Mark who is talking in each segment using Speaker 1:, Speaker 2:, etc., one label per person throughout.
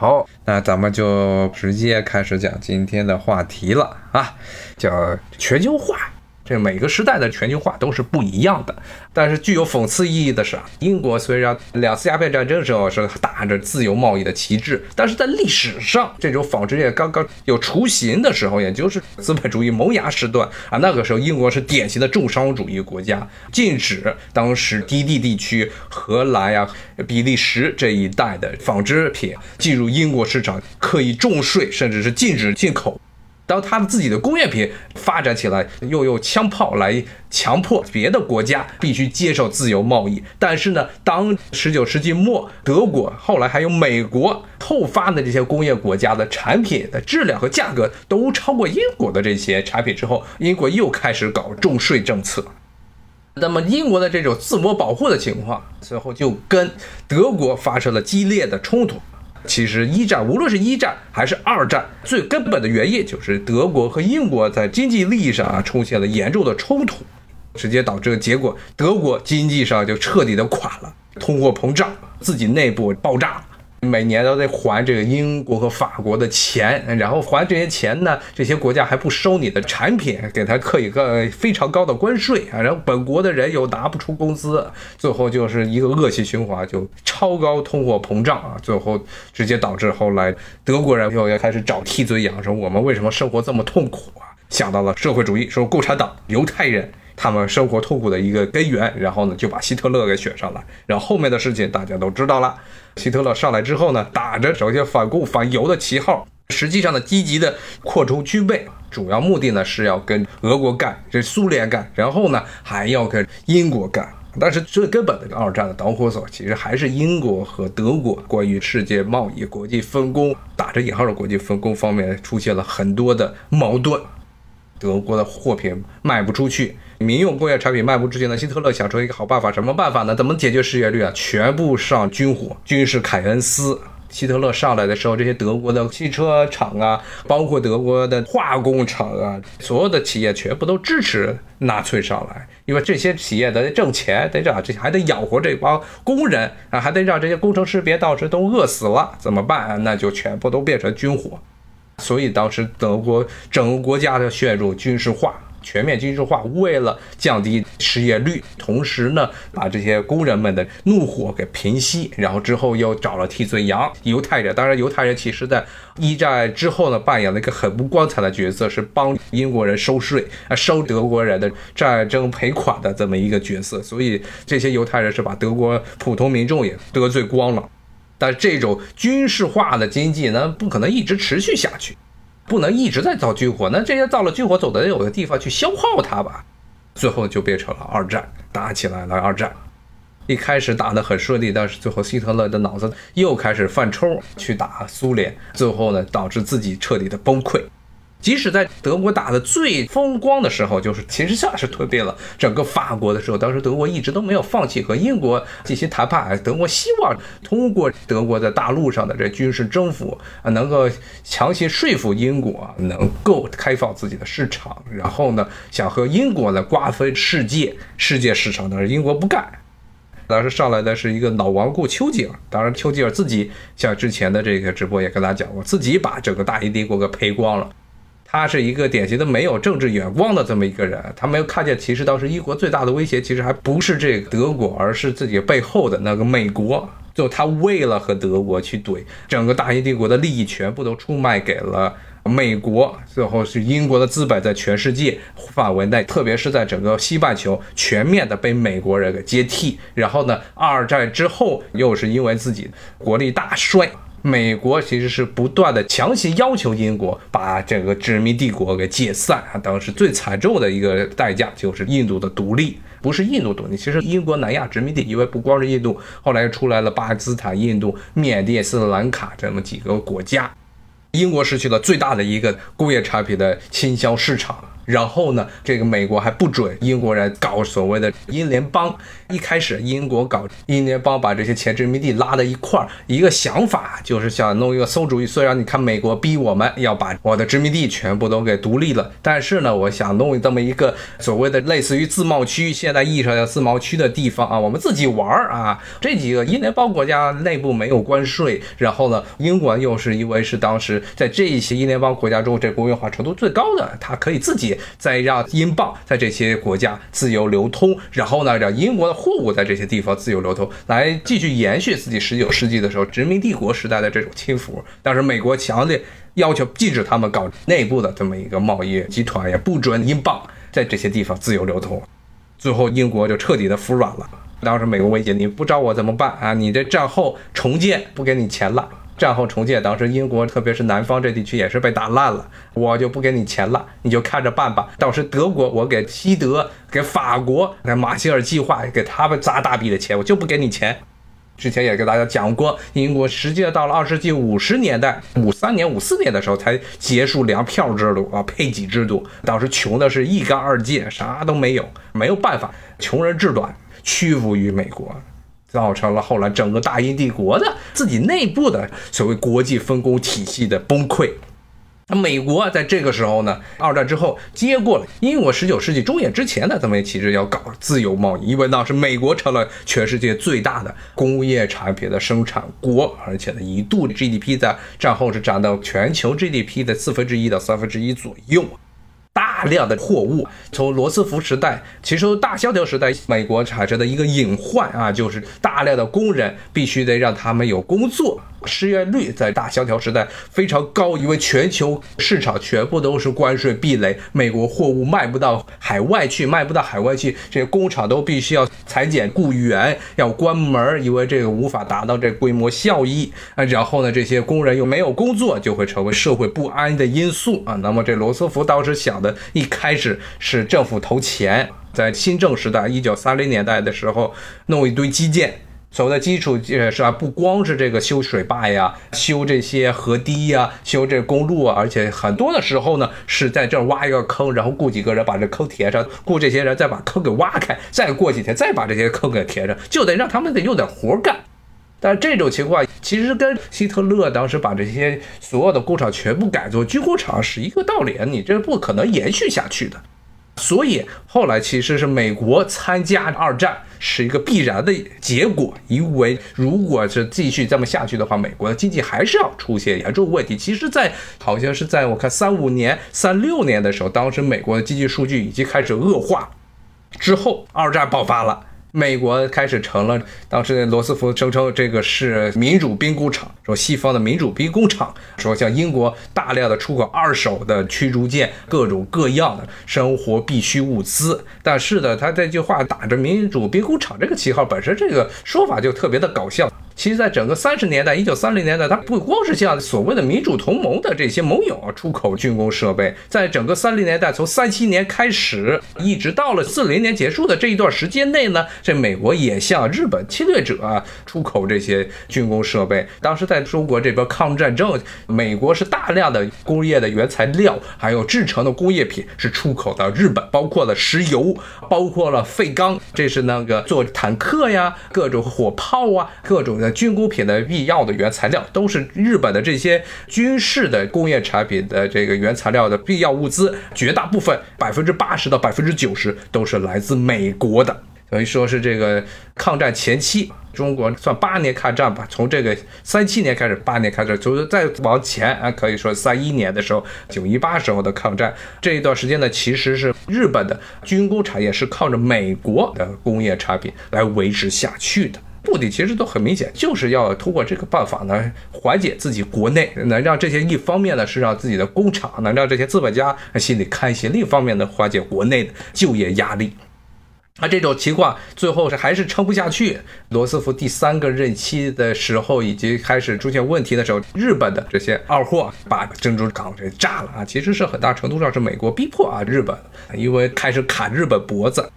Speaker 1: 好，那咱们就直接开始讲今天的话题了啊，叫全球化。这每个时代的全球化都是不一样的，但是具有讽刺意义的是啊，英国虽然两次鸦片战争的时候是打着自由贸易的旗帜，但是在历史上这种纺织业刚刚有雏形的时候，也就是资本主义萌芽时段啊，那个时候英国是典型的重商主义国家，禁止当时低地地区荷兰呀、比利时这一带的纺织品进入英国市场，刻意重税，甚至是禁止进口。当他们自己的工业品发展起来，又用枪炮来强迫别的国家必须接受自由贸易。但是呢，当十九世纪末德国，后来还有美国后发的这些工业国家的产品的质量和价格都超过英国的这些产品之后，英国又开始搞重税政策。那么英国的这种自我保护的情况，最后就跟德国发生了激烈的冲突。其实一战，无论是一战还是二战，最根本的原因就是德国和英国在经济利益上啊出现了严重的冲突，直接导致结果，德国经济上就彻底的垮了，通货膨胀，自己内部爆炸。每年都得还这个英国和法国的钱，然后还这些钱呢，这些国家还不收你的产品，给他刻一个非常高的关税啊，然后本国的人又拿不出工资，最后就是一个恶性循环，就超高通货膨胀啊，最后直接导致后来德国人又要开始找替罪羊，说我们为什么生活这么痛苦啊？想到了社会主义，说共产党、犹太人。他们生活痛苦的一个根源，然后呢就把希特勒给选上来，然后后面的事情大家都知道了。希特勒上来之后呢，打着首先反共反犹的旗号，实际上呢积极的扩充军备，主要目的呢是要跟俄国干，这苏联干，然后呢还要跟英国干。但是最根本的二战的导火索，其实还是英国和德国关于世界贸易、国际分工（打着引号的国际分工）方面出现了很多的矛盾。德国的货品卖不出去，民用工业产品卖不出去呢。希特勒想出一个好办法，什么办法呢？怎么解决失业率啊？全部上军火，军事凯恩斯。希特勒上来的时候，这些德国的汽车厂啊，包括德国的化工厂啊，所有的企业全部都支持纳粹上来，因为这些企业得挣钱，得让这还得养活这帮工人啊，还得让这些工程师别到时都饿死了，怎么办？那就全部都变成军火。所以当时德国整个国家的陷入军事化，全面军事化，为了降低失业率，同时呢，把这些工人们的怒火给平息，然后之后又找了替罪羊犹太人。当然，犹太人其实在一战之后呢，扮演了一个很不光彩的角色，是帮英国人收税啊，收德国人的战争赔款的这么一个角色。所以这些犹太人是把德国普通民众也得罪光了。但这种军事化的经济呢，不可能一直持续下去，不能一直在造军火。那这些造了军火，总得有个地方去消耗它吧？最后就变成了二战，打起来了。二战一开始打得很顺利，但是最后希特勒的脑子又开始犯抽，去打苏联，最后呢，导致自己彻底的崩溃。即使在德国打的最风光的时候，就是其实像是吞并了整个法国的时候，当时德国一直都没有放弃和英国进行谈判。德国希望通过德国在大陆上的这军事征服啊，能够强行说服英国能够开放自己的市场，然后呢，想和英国来瓜分世界世界市场。但是英国不干，当时上来的是一个老顽固丘吉尔。当然，丘吉尔自己像之前的这个直播也跟大家讲过，自己把整个大英帝国给赔光了。他是一个典型的没有政治眼光的这么一个人，他没有看见，其实当时英国最大的威胁其实还不是这个德国，而是自己背后的那个美国。就他为了和德国去怼，整个大英帝国的利益全部都出卖给了美国，最后是英国的资本在全世界范围内，特别是在整个西半球全面的被美国人给接替。然后呢，二战之后又是因为自己国力大衰。美国其实是不断的强行要求英国把整个殖民帝国给解散啊，当时最惨重的一个代价就是印度的独立，不是印度独立，其实英国南亚殖民地，因为不光是印度，后来又出来了巴基斯坦、印度、缅甸、斯里兰卡这么几个国家，英国失去了最大的一个工业产品的倾销市场，然后呢，这个美国还不准英国人搞所谓的英联邦。一开始英国搞英联邦，把这些前殖民地拉在一块儿，一个想法就是想弄一个馊主意。虽然你看美国逼我们要把我的殖民地全部都给独立了，但是呢，我想弄这么一个所谓的类似于自贸区，现在意义上的自贸区的地方啊，我们自己玩儿啊。这几个英联邦国家内部没有关税，然后呢，英国又是因为是当时在这一些英联邦国家中这工业化程度最高的，它可以自己再让英镑在这些国家自由流通，然后呢，让英国的。货物在这些地方自由流通，来继续延续自己十九世纪的时候殖民帝国时代的这种轻浮。但是美国强烈要求禁止他们搞内部的这么一个贸易集团，也不准英镑在这些地方自由流通。最后英国就彻底的服软了。当时美国威胁你不找我怎么办啊？你这战后重建不给你钱了。战后重建，当时英国特别是南方这地区也是被打烂了，我就不给你钱了，你就看着办吧。当时德国，我给西德、给法国，那马歇尔计划给他们砸大笔的钱，我就不给你钱。之前也给大家讲过，英国实际到了二十世纪五十年代，五三年、五四年的时候才结束粮票制度啊，配给制度。当时穷的是一干二净，啥都没有，没有办法，穷人志短，屈服于美国。造成了后来整个大英帝国的自己内部的所谓国际分工体系的崩溃。那美国在这个时候呢，二战之后接过了英国十九世纪中叶之前的这么一体制，要搞自由贸易，因为当时美国成了全世界最大的工业产品的生产国，而且呢，一度 GDP 在战后是占到全球 GDP 的四分之一到三分之一左右。大量的货物从罗斯福时代，其实大萧条时代，美国产生的一个隐患啊，就是大量的工人必须得让他们有工作。失业率在大萧条时代非常高，因为全球市场全部都是关税壁垒，美国货物卖不到海外去，卖不到海外去，这些工厂都必须要裁减雇员，要关门，因为这个无法达到这规模效益啊。然后呢，这些工人又没有工作，就会成为社会不安的因素啊。那么这罗斯福当时想的，一开始是政府投钱，在新政时代，一九三零年代的时候，弄一堆基建。所谓的基础建设，不光是这个修水坝呀、修这些河堤呀、修这公路啊，而且很多的时候呢，是在这儿挖一个坑，然后雇几个人把这坑填上，雇这些人再把坑给挖开，再过几天再把这些坑给填上，就得让他们得有点活干。但这种情况其实跟希特勒当时把这些所有的工厂全部改做军工厂是一个道理，你这不可能延续下去的。所以后来其实是美国参加二战是一个必然的结果，因为如果是继续这么下去的话，美国的经济还是要出现严重问题。其实，在好像是在我看三五年、三六年的时候，当时美国的经济数据已经开始恶化，之后二战爆发了。美国开始成了，当时罗斯福声称这个是民主兵工厂，说西方的民主兵工厂，说像英国大量的出口二手的驱逐舰，各种各样的生活必需物资。但是呢，他这句话打着民主兵工厂这个旗号，本身这个说法就特别的搞笑。其实，在整个三十年代，一九三零年代，它不光是向所谓的民主同盟的这些盟友出口军工设备，在整个三零年代，从三七年开始，一直到了四零年结束的这一段时间内呢，这美国也向日本侵略者出口这些军工设备。当时在中国这边抗日战争，美国是大量的工业的原材料，还有制成的工业品是出口到日本，包括了石油，包括了废钢，这是那个做坦克呀，各种火炮啊，各种的。军工品的必要的原材料都是日本的这些军事的工业产品的这个原材料的必要物资，绝大部分百分之八十到百分之九十都是来自美国的。等于说是这个抗战前期，中国算八年抗战吧，从这个三七年开始，八年开始，就是再往前啊，可以说三一年的时候，九一八时候的抗战这一段时间呢，其实是日本的军工产业是靠着美国的工业产品来维持下去的。目的其实都很明显，就是要通过这个办法呢，缓解自己国内，能让这些一方面呢是让自己的工厂能让这些资本家心里开心，另一方面呢缓解国内的就业压力。那这种情况最后是还是撑不下去。罗斯福第三个任期的时候，已经开始出现问题的时候，日本的这些二货把珍珠港给炸了啊！其实是很大程度上是美国逼迫啊日本，因为开始砍日本脖子。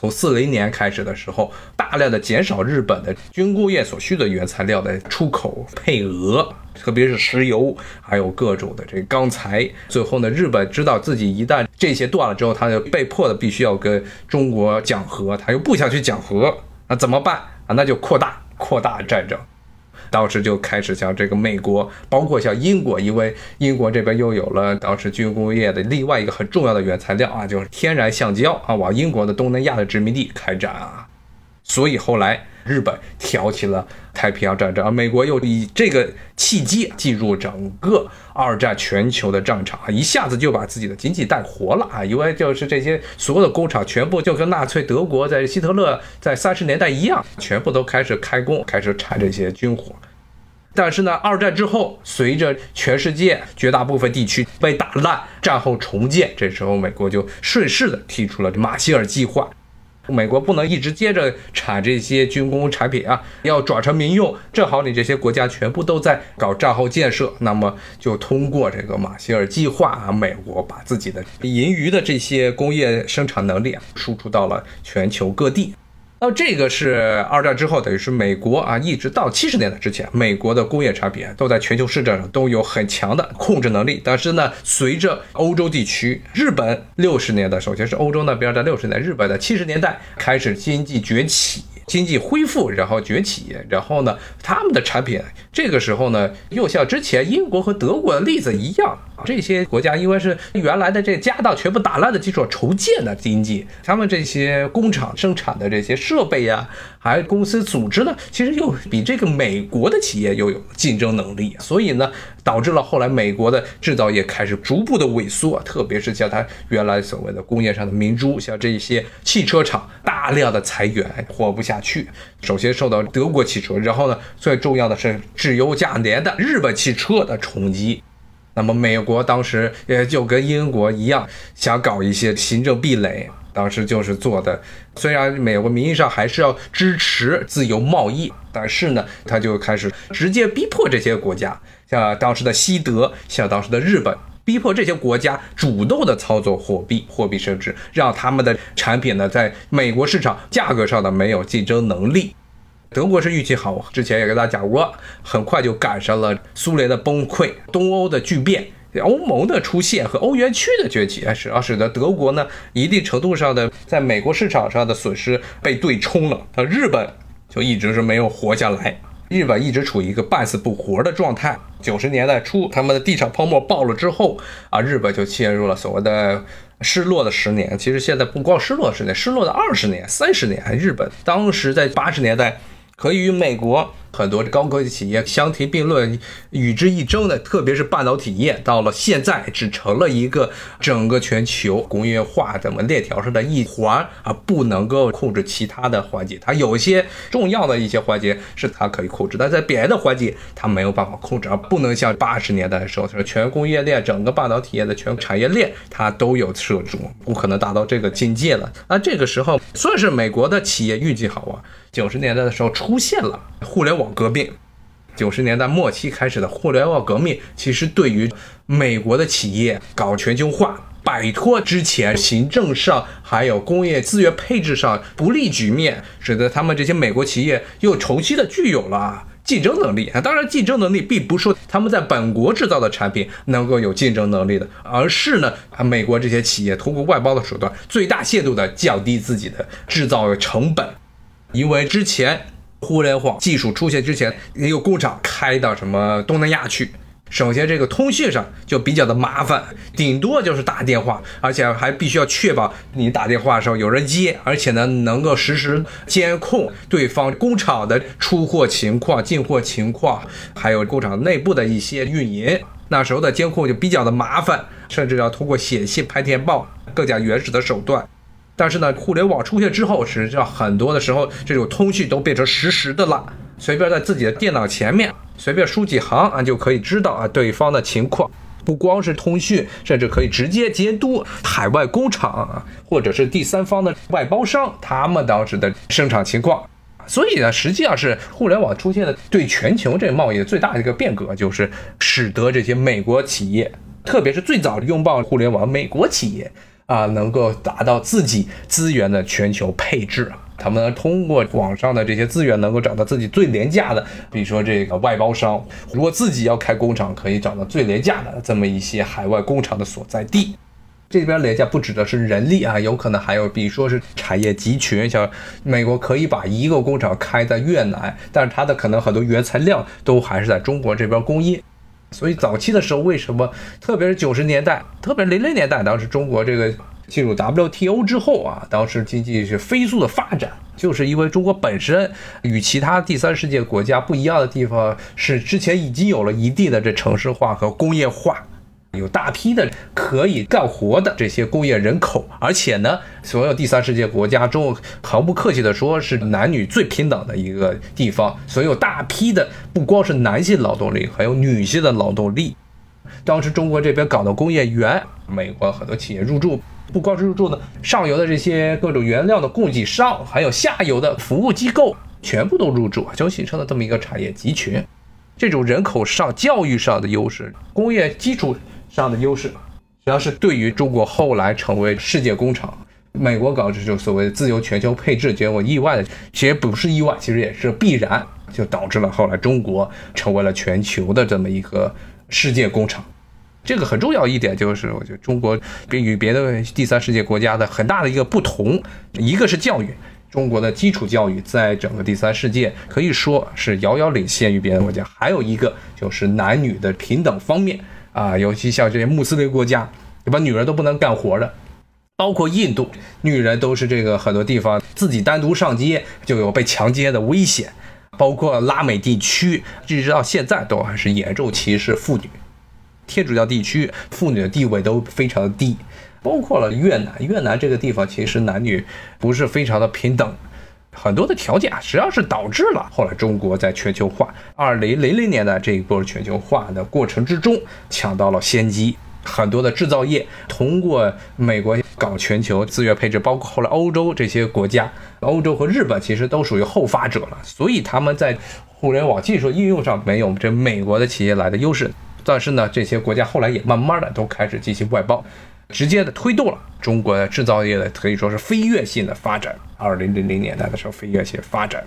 Speaker 1: 从四零年开始的时候，大量的减少日本的军工业所需的原材料的出口配额，特别是石油，还有各种的这个钢材。最后呢，日本知道自己一旦这些断了之后，他就被迫的必须要跟中国讲和，他又不想去讲和，那怎么办啊？那就扩大扩大战争。当时就开始像这个美国，包括像英国，因为英国这边又有了当时军工业的另外一个很重要的原材料啊，就是天然橡胶啊，往英国的东南亚的殖民地开展啊。所以后来日本挑起了太平洋战争，而美国又以这个契机进入整个二战全球的战场，一下子就把自己的经济带活了啊！因为就是这些所有的工厂全部就跟纳粹德国在希特勒在三十年代一样，全部都开始开工，开始产这些军火。但是呢，二战之后，随着全世界绝大部分地区被打烂，战后重建，这时候美国就顺势的提出了马歇尔计划。美国不能一直接着产这些军工产品啊，要转成民用。正好你这些国家全部都在搞战后建设，那么就通过这个马歇尔计划啊，美国把自己的盈余的这些工业生产能力啊输出到了全球各地。那这个是二战之后，等于是美国啊，一直到七十年代之前，美国的工业产品都在全球市场上都有很强的控制能力。但是呢，随着欧洲地区、日本六十年代，首先是欧洲那边在六十年代，日本的七十年代开始经济崛起。经济恢复，然后崛起，然后呢，他们的产品这个时候呢，又像之前英国和德国的例子一样，这些国家因为是原来的这家当全部打烂的基础重建的经济，他们这些工厂生产的这些设备呀，还公司组织呢，其实又比这个美国的企业又有竞争能力，所以呢，导致了后来美国的制造业开始逐步的萎缩，特别是像它原来所谓的工业上的明珠，像这些汽车厂大量的裁员，活不下。去，首先受到德国汽车，然后呢，最重要的是质优价廉的日本汽车的冲击。那么美国当时也就跟英国一样，想搞一些行政壁垒，当时就是做的。虽然美国名义上还是要支持自由贸易，但是呢，他就开始直接逼迫这些国家，像当时的西德，像当时的日本。逼迫这些国家主动的操作货币、货币升值，让他们的产品呢在美国市场价格上呢没有竞争能力。德国是运气好，之前也跟大家讲过，很快就赶上了苏联的崩溃、东欧的巨变、欧盟的出现和欧元区的崛起，使而使得德国呢一定程度上的在美国市场上的损失被对冲了，而日本就一直是没有活下来。日本一直处于一个半死不活的状态。九十年代初，他们的地产泡沫爆了之后，啊，日本就陷入了所谓的失落的十年。其实现在不光失落十年，失落的二十年、三十年。日本当时在八十年代。可以与美国很多高科技企业相提并论、与之一争的，特别是半导体业，到了现在只成了一个整个全球工业化怎么链条上的一环啊，不能够控制其他的环节。它有些重要的一些环节是它可以控制，但在别的环节它没有办法控制，而不能像八十年代的时候，说全工业链、整个半导体业的全产业链它都有涉足，不可能达到这个境界了。那这个时候算是美国的企业运气好啊。九十年代的时候出现了互联网革命，九十年代末期开始的互联网革命，其实对于美国的企业搞全球化，摆脱之前行政上还有工业资源配置上不利局面，使得他们这些美国企业又重新的具有了竞争能力啊。当然，竞争能力并不是说他们在本国制造的产品能够有竞争能力的，而是呢，啊，美国这些企业通过外包的手段，最大限度的降低自己的制造成本。因为之前互联网技术出现之前，一个工厂开到什么东南亚去，首先这个通讯上就比较的麻烦，顶多就是打电话，而且还必须要确保你打电话的时候有人接，而且呢能够实时监控对方工厂的出货情况、进货情况，还有工厂内部的一些运营。那时候的监控就比较的麻烦，甚至要通过写信、拍电报更加原始的手段。但是呢，互联网出现之后，实际上很多的时候，这种通讯都变成实时的了。随便在自己的电脑前面，随便输几行啊，就可以知道啊对方的情况。不光是通讯，甚至可以直接监督海外工厂啊，或者是第三方的外包商他们当时的生产情况。所以呢，实际上是互联网出现的对全球这贸易最大的一个变革，就是使得这些美国企业，特别是最早的拥抱互联网美国企业。啊，能够达到自己资源的全球配置。他们通过网上的这些资源，能够找到自己最廉价的，比如说这个外包商，如果自己要开工厂，可以找到最廉价的这么一些海外工厂的所在地。这边廉价不指的是人力啊，有可能还有，比如说是产业集群，像美国可以把一个工厂开在越南，但是它的可能很多原材料都还是在中国这边供应。所以早期的时候，为什么特别是九十年代，特别是零零年代，当时中国这个进入 WTO 之后啊，当时经济是飞速的发展，就是因为中国本身与其他第三世界国家不一样的地方是之前已经有了一定的这城市化和工业化。有大批的可以干活的这些工业人口，而且呢，所有第三世界国家中，毫不客气的说，是男女最平等的一个地方。所有大批的不光是男性劳动力，还有女性的劳动力。当时中国这边搞的工业园，美国很多企业入驻，不光是入驻呢，上游的这些各种原料的供给商，还有下游的服务机构，全部都入驻，就形成了这么一个产业集群。这种人口上、教育上的优势，工业基础。上的优势，主要是对于中国后来成为世界工厂，美国搞这种所谓的自由全球配置，结果意外的，其实不是意外，其实也是必然，就导致了后来中国成为了全球的这么一个世界工厂。这个很重要一点就是，我觉得中国比与别的第三世界国家的很大的一个不同，一个是教育，中国的基础教育在整个第三世界可以说是遥遥领先于别的国家，还有一个就是男女的平等方面。啊，尤其像这些穆斯林国家，对吧？女人都不能干活的，包括印度，女人都是这个很多地方自己单独上街就有被强奸的危险，包括拉美地区，一直到现在都还是严重歧视妇女。天主教地区妇女的地位都非常的低，包括了越南，越南这个地方其实男女不是非常的平等。很多的条件啊，实际上是导致了后来中国在全球化二零零零年的这一波全球化的过程之中抢到了先机。很多的制造业通过美国搞全球资源配置，包括后来欧洲这些国家，欧洲和日本其实都属于后发者了，所以他们在互联网技术应用上没有这美国的企业来的优势。但是呢，这些国家后来也慢慢的都开始进行外包。直接的推动了中国的制造业的可以说是飞跃性的发展。二零零零年代的时候，飞跃性发展。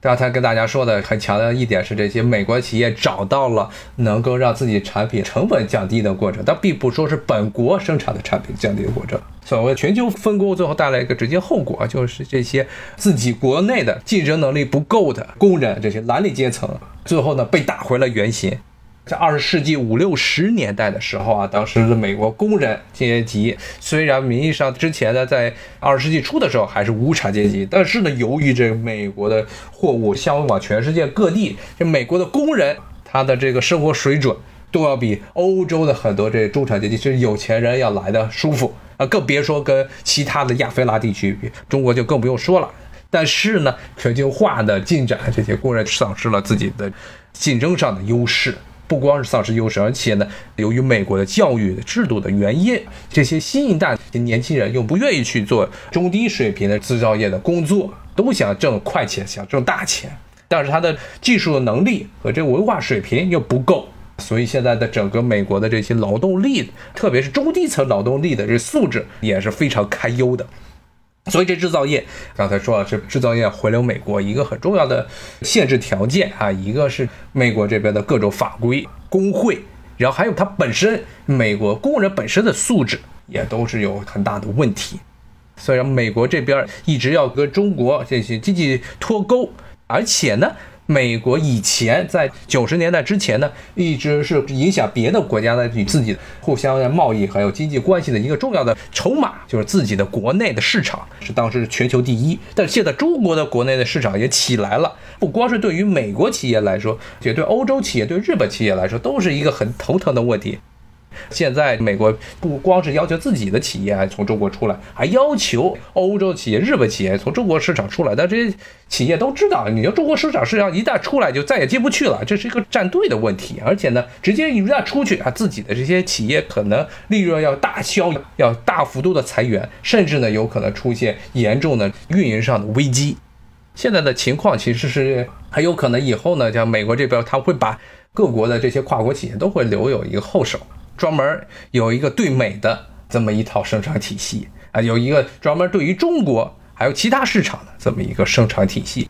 Speaker 1: 刚才跟大家说的很强调一点是，这些美国企业找到了能够让自己产品成本降低的过程，但并不说是本国生产的产品降低的过程。所谓全球分工，最后带来一个直接后果，就是这些自己国内的竞争能力不够的工人，这些蓝领阶层，最后呢被打回了原形。在二十世纪五六十年代的时候啊，当时的美国工人阶级虽然名义上之前呢，在二十世纪初的时候还是无产阶级，但是呢，由于这个美国的货物销往全世界各地，这美国的工人他的这个生活水准都要比欧洲的很多这中产阶级是有钱人要来的舒服啊，更别说跟其他的亚非拉地区比，中国就更不用说了。但是呢，全球化的进展，这些工人丧失了自己的竞争上的优势。不光是丧失优势，而且呢，由于美国的教育制度的原因，这些新一代年轻人又不愿意去做中低水平的制造业的工作，都想挣快钱，想挣大钱，但是他的技术能力和这文化水平又不够，所以现在的整个美国的这些劳动力，特别是中低层劳动力的这素质也是非常堪忧的。所以这制造业，刚才说了，是制造业回流美国一个很重要的限制条件啊，一个是美国这边的各种法规、工会，然后还有它本身美国工人本身的素质也都是有很大的问题。虽然美国这边一直要跟中国进行经济脱钩，而且呢。美国以前在九十年代之前呢，一直是影响别的国家的与自己互相的贸易还有经济关系的一个重要的筹码，就是自己的国内的市场是当时全球第一。但是现在中国的国内的市场也起来了，不光是对于美国企业来说，也对欧洲企业、对日本企业来说，都是一个很头疼的问题。现在美国不光是要求自己的企业从中国出来，还要求欧洲企业、日本企业从中国市场出来。但这些企业都知道，你要中国市场市场一旦出来，就再也进不去了，这是一个站队的问题。而且呢，直接一旦出去啊，自己的这些企业可能利润要大消，要大幅度的裁员，甚至呢，有可能出现严重的运营上的危机。现在的情况其实是很有可能以后呢，像美国这边，他会把各国的这些跨国企业都会留有一个后手。专门有一个对美的这么一套生产体系啊，有一个专门对于中国还有其他市场的这么一个生产体系。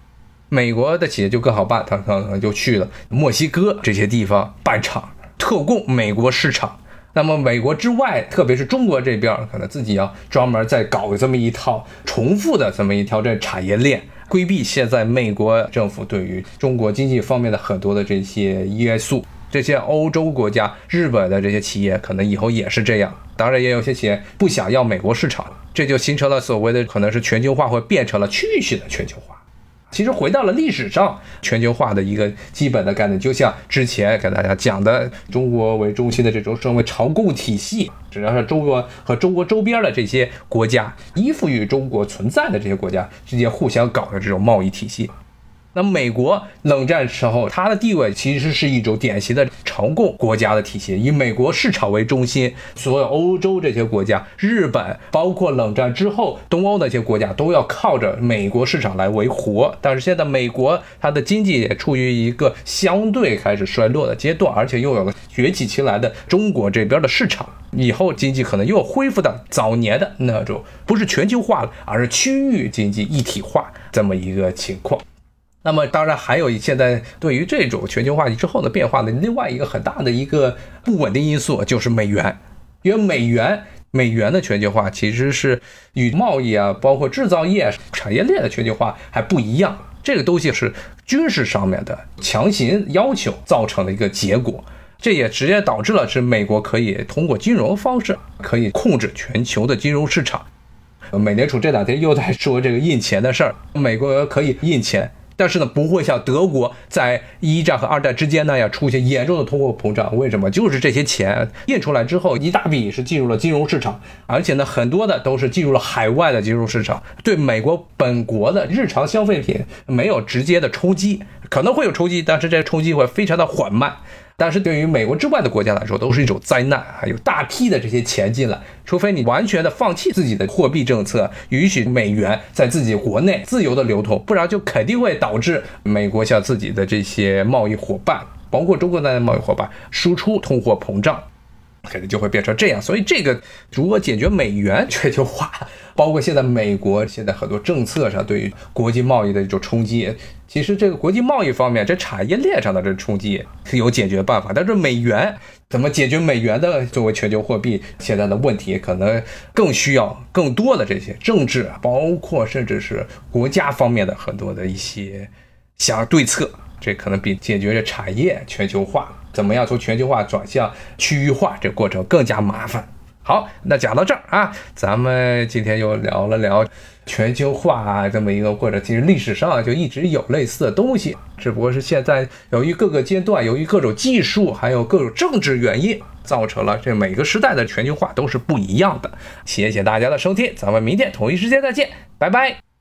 Speaker 1: 美国的企业就更好办，他可能就去了墨西哥这些地方办厂，特供美国市场。那么美国之外，特别是中国这边，可能自己要专门再搞这么一套重复的这么一条这产业链，规避现在美国政府对于中国经济方面的很多的这些约束。这些欧洲国家、日本的这些企业，可能以后也是这样。当然，也有些企业不想要美国市场，这就形成了所谓的可能是全球化，会变成了区域性的全球化。其实回到了历史上全球化的一个基本的概念，就像之前给大家讲的，中国为中心的这种所谓朝贡体系，只要是中国和中国周边的这些国家依附于中国存在的这些国家之间互相搞的这种贸易体系。那美国冷战时候，它的地位其实是一种典型的朝贡国家的体系，以美国市场为中心，所有欧洲这些国家、日本，包括冷战之后东欧那些国家，都要靠着美国市场来维活。但是现在美国它的经济也处于一个相对开始衰落的阶段，而且又有了崛起起来的中国这边的市场，以后经济可能又恢复到早年的那种，不是全球化了，而是区域经济一体化这么一个情况。那么，当然还有现在对于这种全球化之后的变化的另外一个很大的一个不稳定因素，就是美元。因为美元，美元的全球化其实是与贸易啊，包括制造业产业链的全球化还不一样。这个东西是军事上面的强行要求造成的一个结果，这也直接导致了是美国可以通过金融方式可以控制全球的金融市场。美联储这两天又在说这个印钱的事儿，美国可以印钱。但是呢，不会像德国在一战和二战之间那样出现严重的通货膨胀。为什么？就是这些钱印出来之后，一大笔是进入了金融市场，而且呢，很多的都是进入了海外的金融市场，对美国本国的日常消费品没有直接的冲击，可能会有冲击，但是这个冲击会非常的缓慢。但是对于美国之外的国家来说，都是一种灾难。还有大批的这些钱进来，除非你完全的放弃自己的货币政策，允许美元在自己国内自由的流通，不然就肯定会导致美国向自己的这些贸易伙伴，包括中国的贸易伙伴，输出通货膨胀。肯定就会变成这样，所以这个如何解决美元全球化，包括现在美国现在很多政策上对于国际贸易的一种冲击，其实这个国际贸易方面，这产业链上的这冲击是有解决办法，但是美元怎么解决美元的作为全球货币现在的问题，可能更需要更多的这些政治，包括甚至是国家方面的很多的一些想对策，这可能比解决这产业全球化。怎么样从全球化转向区域化这过程更加麻烦？好，那讲到这儿啊，咱们今天又聊了聊全球化这么一个过程。其实历史上就一直有类似的东西，只不过是现在由于各个阶段、由于各种技术还有各种政治原因，造成了这每个时代的全球化都是不一样的。谢谢大家的收听，咱们明天同一时间再见，拜拜。